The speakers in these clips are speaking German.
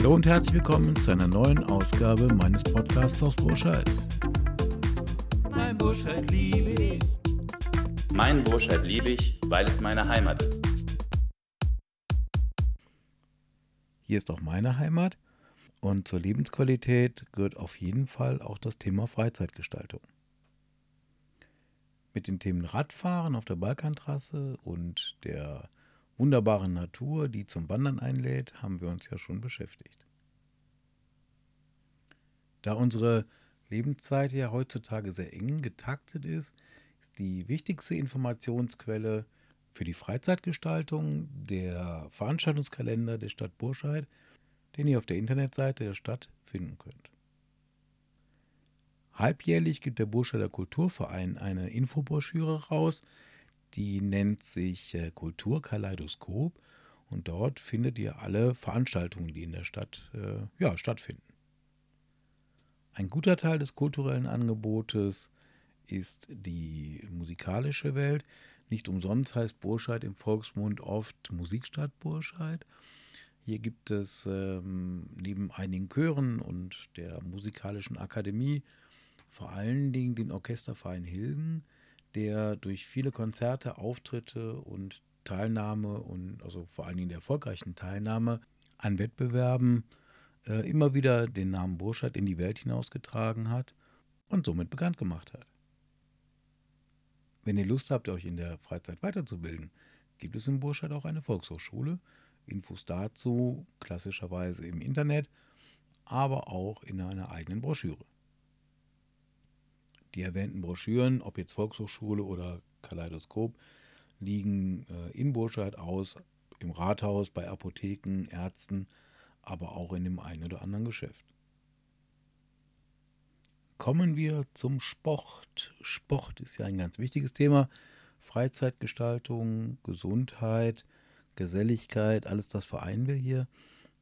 Hallo und herzlich willkommen zu einer neuen Ausgabe meines Podcasts aus Burscheid. Mein Burscheid liebe ich. Mein Burscheid liebe ich, weil es meine Heimat ist. Hier ist auch meine Heimat und zur Lebensqualität gehört auf jeden Fall auch das Thema Freizeitgestaltung. Mit den Themen Radfahren auf der Balkantrasse und der wunderbaren Natur, die zum Wandern einlädt, haben wir uns ja schon beschäftigt. Da unsere Lebenszeit ja heutzutage sehr eng getaktet ist, ist die wichtigste Informationsquelle für die Freizeitgestaltung der Veranstaltungskalender der Stadt Burscheid, den ihr auf der Internetseite der Stadt finden könnt. Halbjährlich gibt der Burscheider Kulturverein eine Infobroschüre raus, die nennt sich äh, Kulturkaleidoskop und dort findet ihr alle Veranstaltungen, die in der Stadt äh, ja, stattfinden. Ein guter Teil des kulturellen Angebotes ist die musikalische Welt. Nicht umsonst heißt Burscheid im Volksmund oft Musikstadt Burscheid. Hier gibt es ähm, neben einigen Chören und der musikalischen Akademie vor allen Dingen den Orchesterverein Hilgen, der durch viele Konzerte, Auftritte und Teilnahme und also vor allen Dingen der erfolgreichen Teilnahme an Wettbewerben äh, immer wieder den Namen Burscheid in die Welt hinausgetragen hat und somit bekannt gemacht hat. Wenn ihr Lust habt, euch in der Freizeit weiterzubilden, gibt es in Burscheid auch eine Volkshochschule. Infos dazu klassischerweise im Internet, aber auch in einer eigenen Broschüre. Die erwähnten Broschüren, ob jetzt Volkshochschule oder Kaleidoskop, liegen äh, in Burscheid aus, im Rathaus, bei Apotheken, Ärzten, aber auch in dem einen oder anderen Geschäft. Kommen wir zum Sport. Sport ist ja ein ganz wichtiges Thema. Freizeitgestaltung, Gesundheit, Geselligkeit, alles das vereinen wir hier.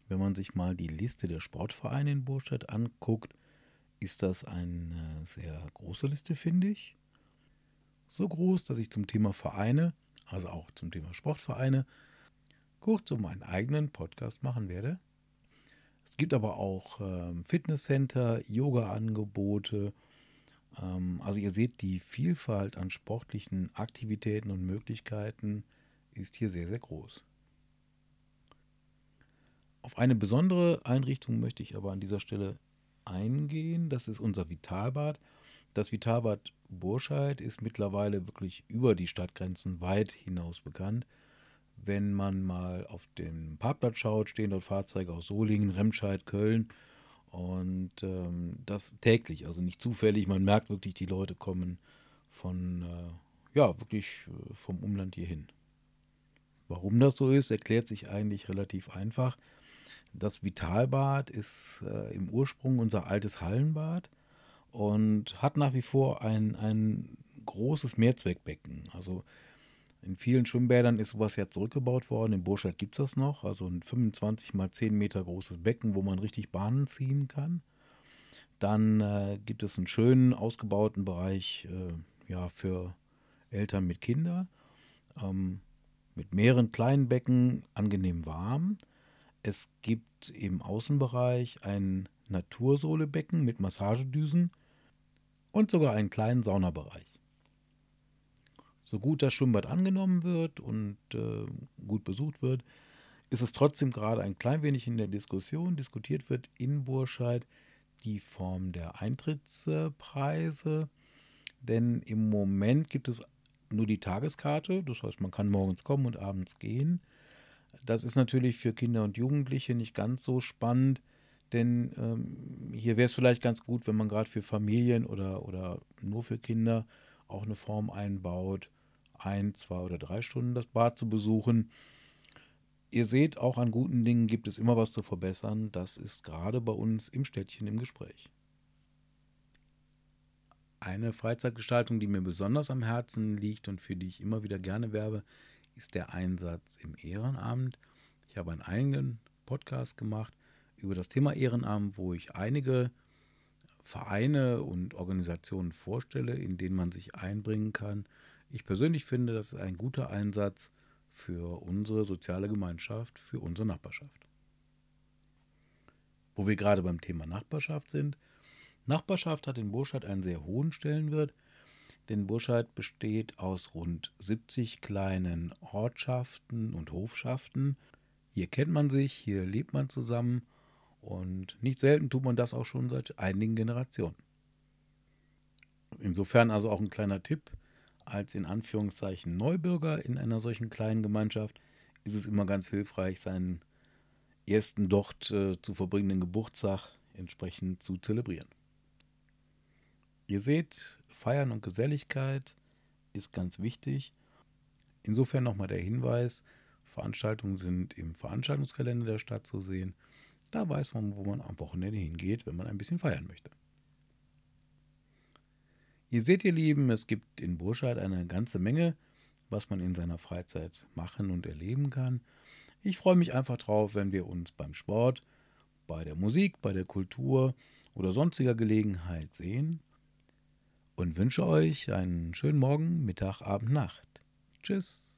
Wenn man sich mal die Liste der Sportvereine in Burscheid anguckt, ist das eine sehr große Liste, finde ich. So groß, dass ich zum Thema Vereine, also auch zum Thema Sportvereine, kurz um einen eigenen Podcast machen werde. Es gibt aber auch ähm, Fitnesscenter, Yoga-Angebote. Ähm, also ihr seht, die Vielfalt an sportlichen Aktivitäten und Möglichkeiten ist hier sehr, sehr groß. Auf eine besondere Einrichtung möchte ich aber an dieser Stelle eingehen. Das ist unser Vitalbad. Das Vitalbad Burscheid ist mittlerweile wirklich über die Stadtgrenzen weit hinaus bekannt. Wenn man mal auf den Parkplatz schaut, stehen dort Fahrzeuge aus Solingen, Remscheid, Köln und ähm, das täglich, also nicht zufällig. Man merkt wirklich, die Leute kommen von, äh, ja, wirklich äh, vom Umland hierhin. Warum das so ist, erklärt sich eigentlich relativ einfach. Das Vitalbad ist äh, im Ursprung unser altes Hallenbad und hat nach wie vor ein, ein großes Mehrzweckbecken. Also in vielen Schwimmbädern ist sowas ja zurückgebaut worden. In Burscheid gibt es das noch. Also ein 25 mal 10 Meter großes Becken, wo man richtig Bahnen ziehen kann. Dann äh, gibt es einen schönen ausgebauten Bereich äh, ja, für Eltern mit Kindern. Ähm, mit mehreren kleinen Becken, angenehm warm. Es gibt im Außenbereich ein Natursohlebecken mit Massagedüsen und sogar einen kleinen Saunabereich. So gut das Schwimmbad angenommen wird und äh, gut besucht wird, ist es trotzdem gerade ein klein wenig in der Diskussion. Diskutiert wird in Burscheid die Form der Eintrittspreise, denn im Moment gibt es nur die Tageskarte, das heißt man kann morgens kommen und abends gehen. Das ist natürlich für Kinder und Jugendliche nicht ganz so spannend, denn ähm, hier wäre es vielleicht ganz gut, wenn man gerade für Familien oder, oder nur für Kinder auch eine Form einbaut, ein, zwei oder drei Stunden das Bad zu besuchen. Ihr seht, auch an guten Dingen gibt es immer was zu verbessern. Das ist gerade bei uns im Städtchen im Gespräch. Eine Freizeitgestaltung, die mir besonders am Herzen liegt und für die ich immer wieder gerne werbe, ist der Einsatz im Ehrenamt. Ich habe einen eigenen Podcast gemacht über das Thema Ehrenamt, wo ich einige Vereine und Organisationen vorstelle, in denen man sich einbringen kann. Ich persönlich finde, das ist ein guter Einsatz für unsere soziale Gemeinschaft, für unsere Nachbarschaft. Wo wir gerade beim Thema Nachbarschaft sind. Nachbarschaft hat in Burscheid einen sehr hohen Stellenwert, denn Burscheid besteht aus rund 70 kleinen Ortschaften und Hofschaften. Hier kennt man sich, hier lebt man zusammen und nicht selten tut man das auch schon seit einigen Generationen. Insofern also auch ein kleiner Tipp, als in Anführungszeichen Neubürger in einer solchen kleinen Gemeinschaft ist es immer ganz hilfreich, seinen ersten dort äh, zu verbringenden Geburtstag entsprechend zu zelebrieren. Ihr seht, Feiern und Geselligkeit ist ganz wichtig. Insofern nochmal der Hinweis, Veranstaltungen sind im Veranstaltungskalender der Stadt zu sehen. Da weiß man, wo man am Wochenende hingeht, wenn man ein bisschen feiern möchte. Ihr seht, ihr Lieben, es gibt in Burscheid eine ganze Menge, was man in seiner Freizeit machen und erleben kann. Ich freue mich einfach drauf, wenn wir uns beim Sport, bei der Musik, bei der Kultur oder sonstiger Gelegenheit sehen und wünsche euch einen schönen Morgen, Mittag, Abend, Nacht. Tschüss.